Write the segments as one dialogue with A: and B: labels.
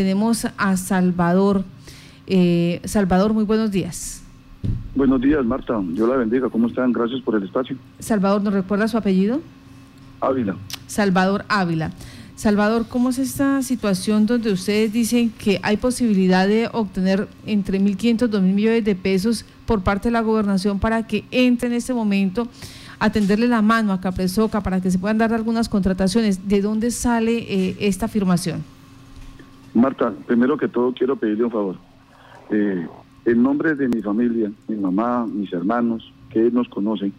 A: Tenemos a Salvador. Eh, Salvador, muy buenos días.
B: Buenos días, Marta. Dios la bendiga. ¿Cómo están? Gracias por el espacio.
A: Salvador, ¿nos recuerda su apellido?
B: Ávila.
A: Salvador Ávila. Salvador, ¿cómo es esta situación donde ustedes dicen que hay posibilidad de obtener entre 1.500 y 2.000 millones de pesos por parte de la gobernación para que entre en este momento a tenderle la mano a Capresoca para que se puedan dar algunas contrataciones? ¿De dónde sale eh, esta afirmación?
B: Marta, primero que todo quiero pedirle un favor. Eh, en nombre de mi familia, mi mamá, mis hermanos, que nos conocen,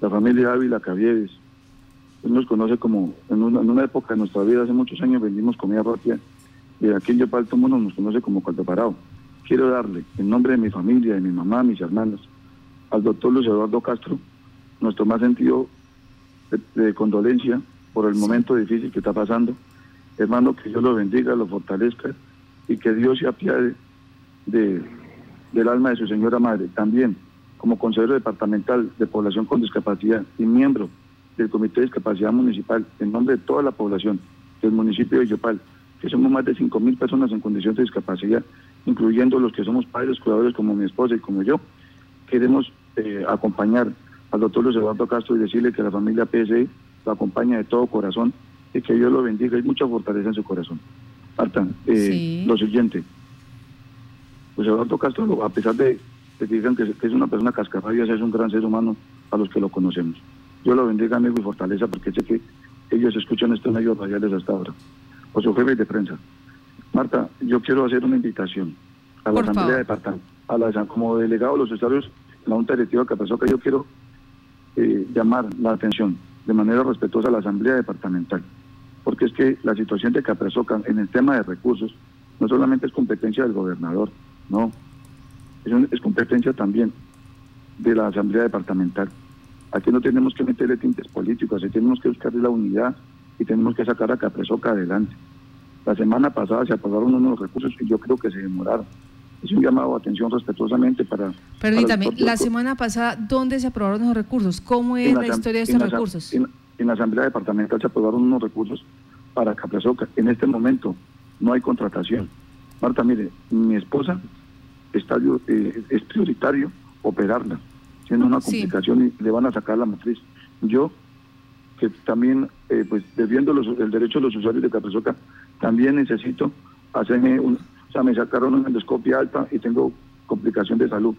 B: la familia Ávila Caviedes, él nos conoce como, en una, época de nuestra vida, hace muchos años vendimos comida rápida, y aquí en Yopal todo mundo nos conoce como Caldo Parado. Quiero darle, en nombre de mi familia, de mi mamá, mis hermanos, al doctor Luis Eduardo Castro, nuestro más sentido de, condolencia por el momento difícil que está pasando. Hermano, que Dios lo bendiga, lo fortalezca y que Dios se apiade de, del alma de su señora madre. También, como consejero departamental de población con discapacidad y miembro del Comité de Discapacidad Municipal, en nombre de toda la población del municipio de Yopal, que somos más de 5.000 personas en condición de discapacidad, incluyendo los que somos padres, cuidadores como mi esposa y como yo, queremos eh, acompañar al doctor Luis Eduardo Castro y decirle que la familia PSI lo acompaña de todo corazón y que Dios lo bendiga. Hay mucha fortaleza en su corazón. Marta, eh, lo siguiente. Luis Eduardo Castro, a pesar de, que digan que, es una persona cascarrabias, es un gran ser humano a los que lo conocemos. Dios lo bendiga, amigo, y fortaleza, porque sé que ellos escuchan estos medios radiales hasta ahora. O su jefe de prensa. Marta, yo quiero hacer una invitación a la Asamblea Departamental, a la, como delegado de los usuarios, la Junta Directiva que pasó que yo quiero eh, llamar la atención de manera respetuosa a la Asamblea Departamental, porque es que la situación de Capresoca en el tema de recursos no solamente es competencia del gobernador, no, es, es competencia también de la Asamblea Departamental. Aquí no tenemos que meterle tintes políticos, aquí tenemos que buscarle la unidad y tenemos que sacar a Capresoca adelante. La semana pasada se aprobaron unos recursos y yo creo que se demoraron es un llamado a atención respetuosamente para...
A: Permítame, la semana pasada, ¿dónde se aprobaron los recursos? ¿Cómo es la, historia de estos recursos?
B: En, la Asamblea Departamental se aprobaron unos recursos para Capresoca. En este momento no hay contratación. Marta, mire, mi esposa está, eh, es prioritario operarla, siendo una complicación y le van a sacar la matriz. Yo, que también, eh, pues, debiendo los, el derecho de los usuarios de Capresoca, también necesito hacerme un, o sea, me sacaron una endoscopia alta y tengo complicación de salud.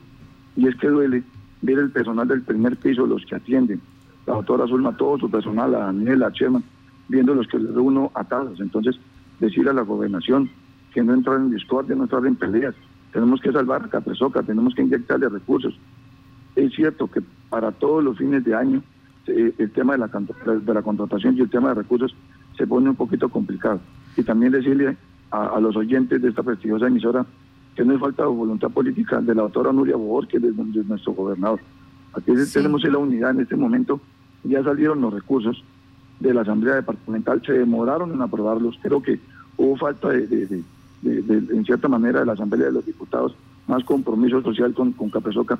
B: Y es que duele ver el personal del primer piso, los que atienden, la doctora Zulma, todo su personal, a Daniel, a Chema, viendo los que uno atados. Entonces, decir a la gobernación que no entrar en discordia, no entrar en peleas. Tenemos que salvar a Capresoca, tenemos que inyectarle recursos. Es cierto que para todos los fines de año eh, el tema de la, de la contratación y el tema de recursos se pone un poquito complicado. Y también decirle a, los oyentes de esta prestigiosa emisora que no es falta de voluntad política de la doctora Nuria Bobor, que es, nuestro gobernador. Aquí tenemos la unidad en este momento, ya salieron los recursos de la Asamblea Departamental, se demoraron en aprobarlos, creo que hubo falta de, en cierta manera, de la Asamblea de los Diputados, más compromiso social con, con Capesoca,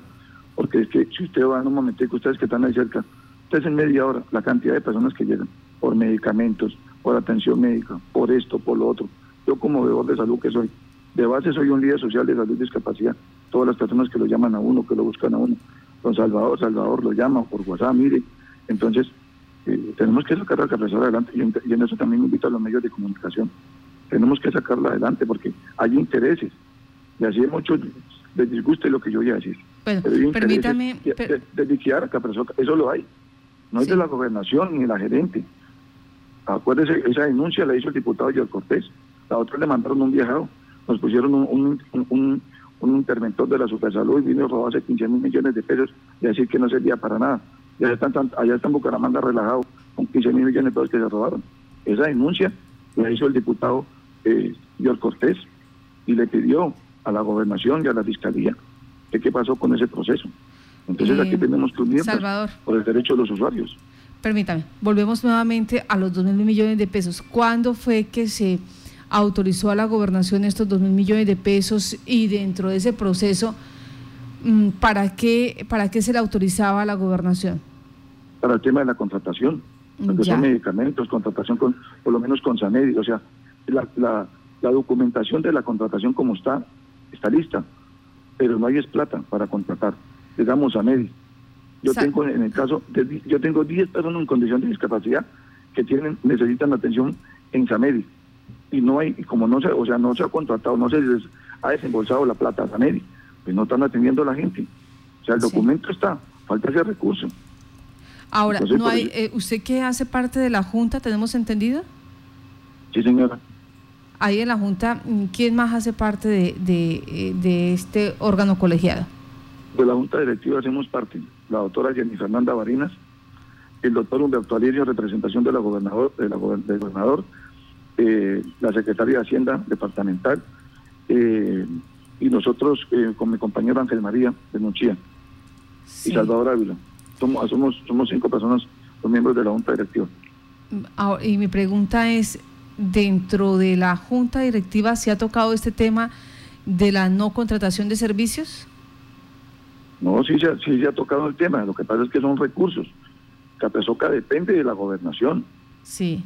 B: porque es que si usted va en un momento que ustedes que están ahí cerca, ustedes en media hora, la cantidad de personas que llegan por medicamentos, por atención médica, por esto, por lo otro, yo como veedor de salud que soy, de base soy un líder social de salud y discapacidad. Todas las personas que lo llaman a uno, que lo buscan a uno. Don Salvador, Salvador lo llama por WhatsApp, mire. Entonces, eh, tenemos que sacar a la cabeza adelante y en, eso también invito a los medios de comunicación. Tenemos que sacarla adelante porque hay intereses. Y así hay muchos les disguste lo que yo voy a decir.
A: Bueno, permítame.
B: De, de, liquidar a Capresoca, eso lo hay. No es de la gobernación ni de la gerente. Acuérdese, esa denuncia la hizo el diputado George Cortés la otra le mandaron un viajado, nos pusieron un, un, interventor de la Supersalud y vino a robarse 15 mil millones de pesos y decir que no servía para nada. Ya están, allá está en Bucaramanga relajado con 15 mil millones de pesos que se robaron. Esa denuncia la hizo el diputado eh, George Cortés y le pidió a la gobernación y a la fiscalía que qué pasó con ese proceso. Entonces aquí eh, tenemos que unirnos por el derecho de los usuarios.
A: Permítame, volvemos nuevamente a los 2 mil millones de pesos. ¿Cuándo fue que se autorizó a la gobernación estos dos mil millones de pesos y dentro de ese proceso, mm, ¿para qué, ¿para qué se le autorizaba a la gobernación?
B: Para el tema de la contratación, son medicamentos, contratación con, por lo menos con Sanedi, o sea, la, La documentación de la contratación como está, está lista, pero no hay es plata para contratar. Digamos a Medi. Yo tengo en el caso, de, yo tengo 10 personas en condición de discapacidad que tienen necesitan atención en Samedi y no hay, como no se, o sea, no se ha contratado, no se les ha desembolsado la plata a Samedi, pues no están atendiendo a la gente. O sea, el documento está, falta ese recurso.
A: Ahora, no hay, eh, ¿usted qué hace parte de la Junta, tenemos entendido?
B: Sí, señora.
A: Ahí en la Junta, ¿quién más hace parte de, de, de este órgano colegiado?
B: De la Junta Directiva hacemos parte la doctora Jenny Fernanda Barinas, el doctor Humberto Alirio, representación de la gobernador, de la del gobernador, eh, la secretaria de Hacienda departamental, eh, y nosotros eh, con mi compañero Ángel María de Nuchía y Salvador Ávila. Somos, somos, somos cinco personas, los miembros de la Junta Directiva.
A: y mi pregunta es, dentro de la Junta Directiva, ¿se ha tocado este tema de la no contratación de servicios?
B: No, sí se, sí se ha tocado el tema, lo que pasa es que son recursos. Capezoca depende de la gobernación.
A: Sí.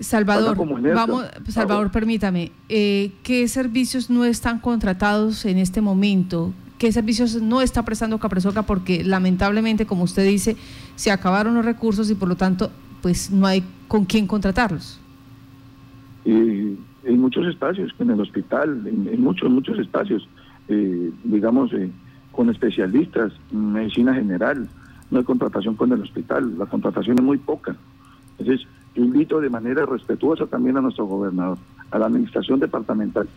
A: Salvador, vamos, Salvador, permítame, eh, ¿qué servicios no están contratados en este momento? ¿Qué servicios no está prestando Capresoca? Porque lamentablemente, como usted dice, se acabaron los recursos y por lo tanto, pues no hay con quién contratarlos.
B: Y en muchos espacios, en el hospital, en, muchos, muchos espacios, eh, digamos, eh, con especialistas, medicina general, no hay contratación con el hospital, la contratación es muy poca. Entonces, invito de manera respetuosa también a nuestro gobernador, a la administración departamental.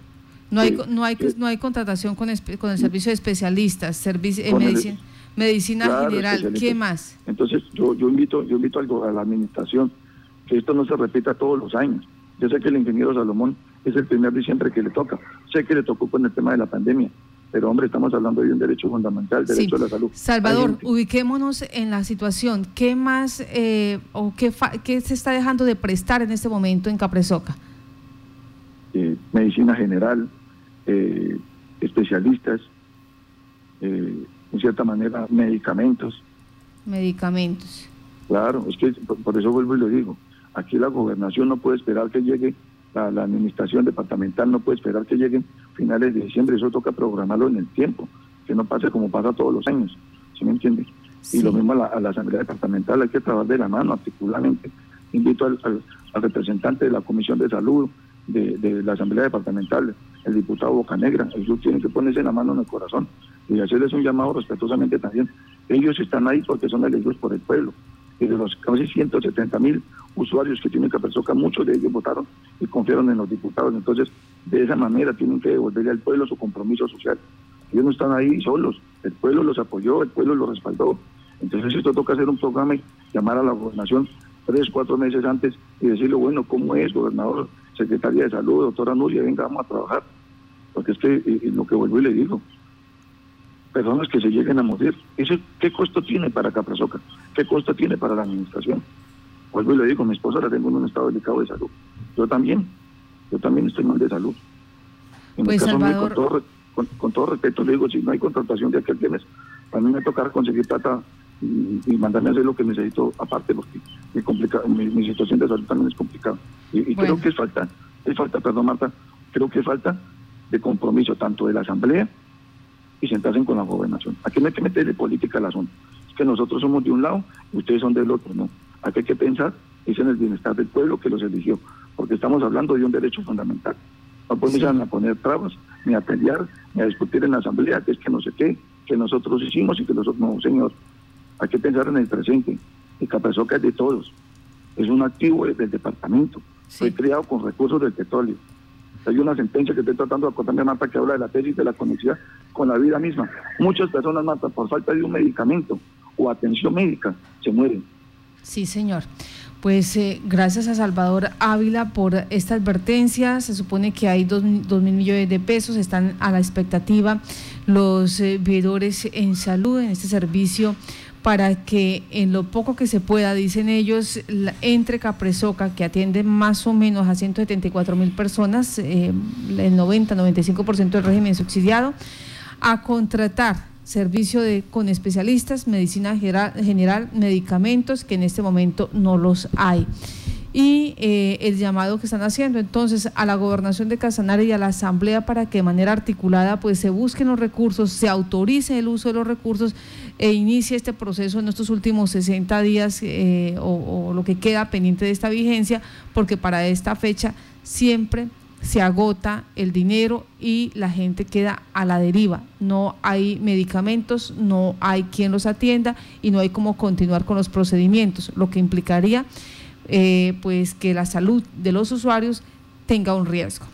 A: No hay, no hay, no hay contratación con, con el servicio de especialistas, servicio, eh, medicina, medicina general, ¿qué más?
B: Entonces, yo, yo invito, yo invito a la administración que esto no se repita todos los años. Yo sé que el ingeniero Salomón es el primer diciembre que le toca, sé que le tocó con el tema de la pandemia, pero hombre, estamos hablando de un derecho fundamental, derecho a la salud.
A: Salvador, ubiquémonos en la situación. ¿Qué más eh, o qué, qué se está dejando de prestar en este momento en Capresoca?
B: Eh, medicina general, eh, especialistas, en cierta manera medicamentos.
A: Medicamentos.
B: Claro, es que por eso vuelvo y lo digo. Aquí la gobernación no puede esperar que llegue la, administración departamental no puede esperar que lleguen finales de diciembre, eso toca programarlo en el tiempo, que no pase como pasa todos los años, ¿sí me entiendes? Y lo mismo a la, Asamblea Departamental, hay que trabajar de la mano articuladamente. Invito al, representante de la Comisión de Salud de, la Asamblea Departamental, el diputado Bocanegra, ellos tienen que ponerse la mano en el corazón y hacerles un llamado respetuosamente también. Ellos están ahí porque son elegidos por el pueblo y de los casi 170 mil usuarios que tienen Capersoca, muchos de ellos votaron y confiaron en los diputados. Entonces, de esa manera tienen que devolverle al pueblo su compromiso social. Ellos no están ahí solos, el pueblo los apoyó, el pueblo los respaldó. Entonces, esto toca hacer un programa y llamar a la gobernación tres, cuatro meses antes y decirle, bueno, ¿cómo es, gobernador, secretaria de salud, doctora Nuria, venga, vamos a trabajar? Porque es que lo que vuelvo y le digo, personas que se lleguen a morir. ¿Eso qué costo tiene para Caprasoca? ¿Qué costo tiene para la administración? Vuelvo y le digo, mi esposa la tengo en un estado delicado de salud. Yo también, yo también estoy mal de salud.
A: pues Salvador...
B: con, todo, respeto le digo, si no hay contratación de aquel mes, a mí me tocará conseguir plata y, mandarme a hacer lo que necesito aparte porque mi, mi, situación de salud también es complicada. Y, creo que es falta, es falta, perdón Marta, creo que es falta de compromiso tanto de la Asamblea y sentarse con la gobernación. Aquí no hay que meterle política al asunto. Es que nosotros somos de un lado y ustedes son del otro, no. Aquí hay que pensar es en el bienestar del pueblo que los eligió, porque estamos hablando de un derecho fundamental. No podemos a poner trabas, ni a pelear, ni a discutir en la asamblea, que es que no sé qué, que nosotros hicimos y que nosotros no, señor. Hay que pensar en el presente. El Capezoca es de todos. Es un activo del departamento. Fue creado con recursos del petróleo. Hay una sentencia que estoy tratando de acordarme, Marta, que habla de la tesis de la conexidad con la vida misma. Muchas personas, Marta, por falta de un medicamento o atención médica, se mueren.
A: Sí, señor. Pues eh, gracias a Salvador Ávila por esta advertencia. Se supone que hay dos, mil millones de pesos, están a la expectativa los eh, veedores en salud en este servicio para que en lo poco que se pueda, dicen ellos, entre Capresoca, que atiende más o menos a 174 mil personas, eh, el 90-95% del régimen subsidiado, a contratar servicio de, con especialistas, medicina general, medicamentos, que en este momento no los hay. Y eh, el llamado que están haciendo entonces a la gobernación de Casanare y a la asamblea para que de manera articulada pues se busquen los recursos, se autorice el uso de los recursos e inicie este proceso en estos últimos 60 días eh, o, o lo que queda pendiente de esta vigencia, porque para esta fecha siempre se agota el dinero y la gente queda a la deriva. No hay medicamentos, no hay quien los atienda y no hay cómo continuar con los procedimientos, lo que implicaría eh, pues que la salud de los usuarios tenga un riesgo.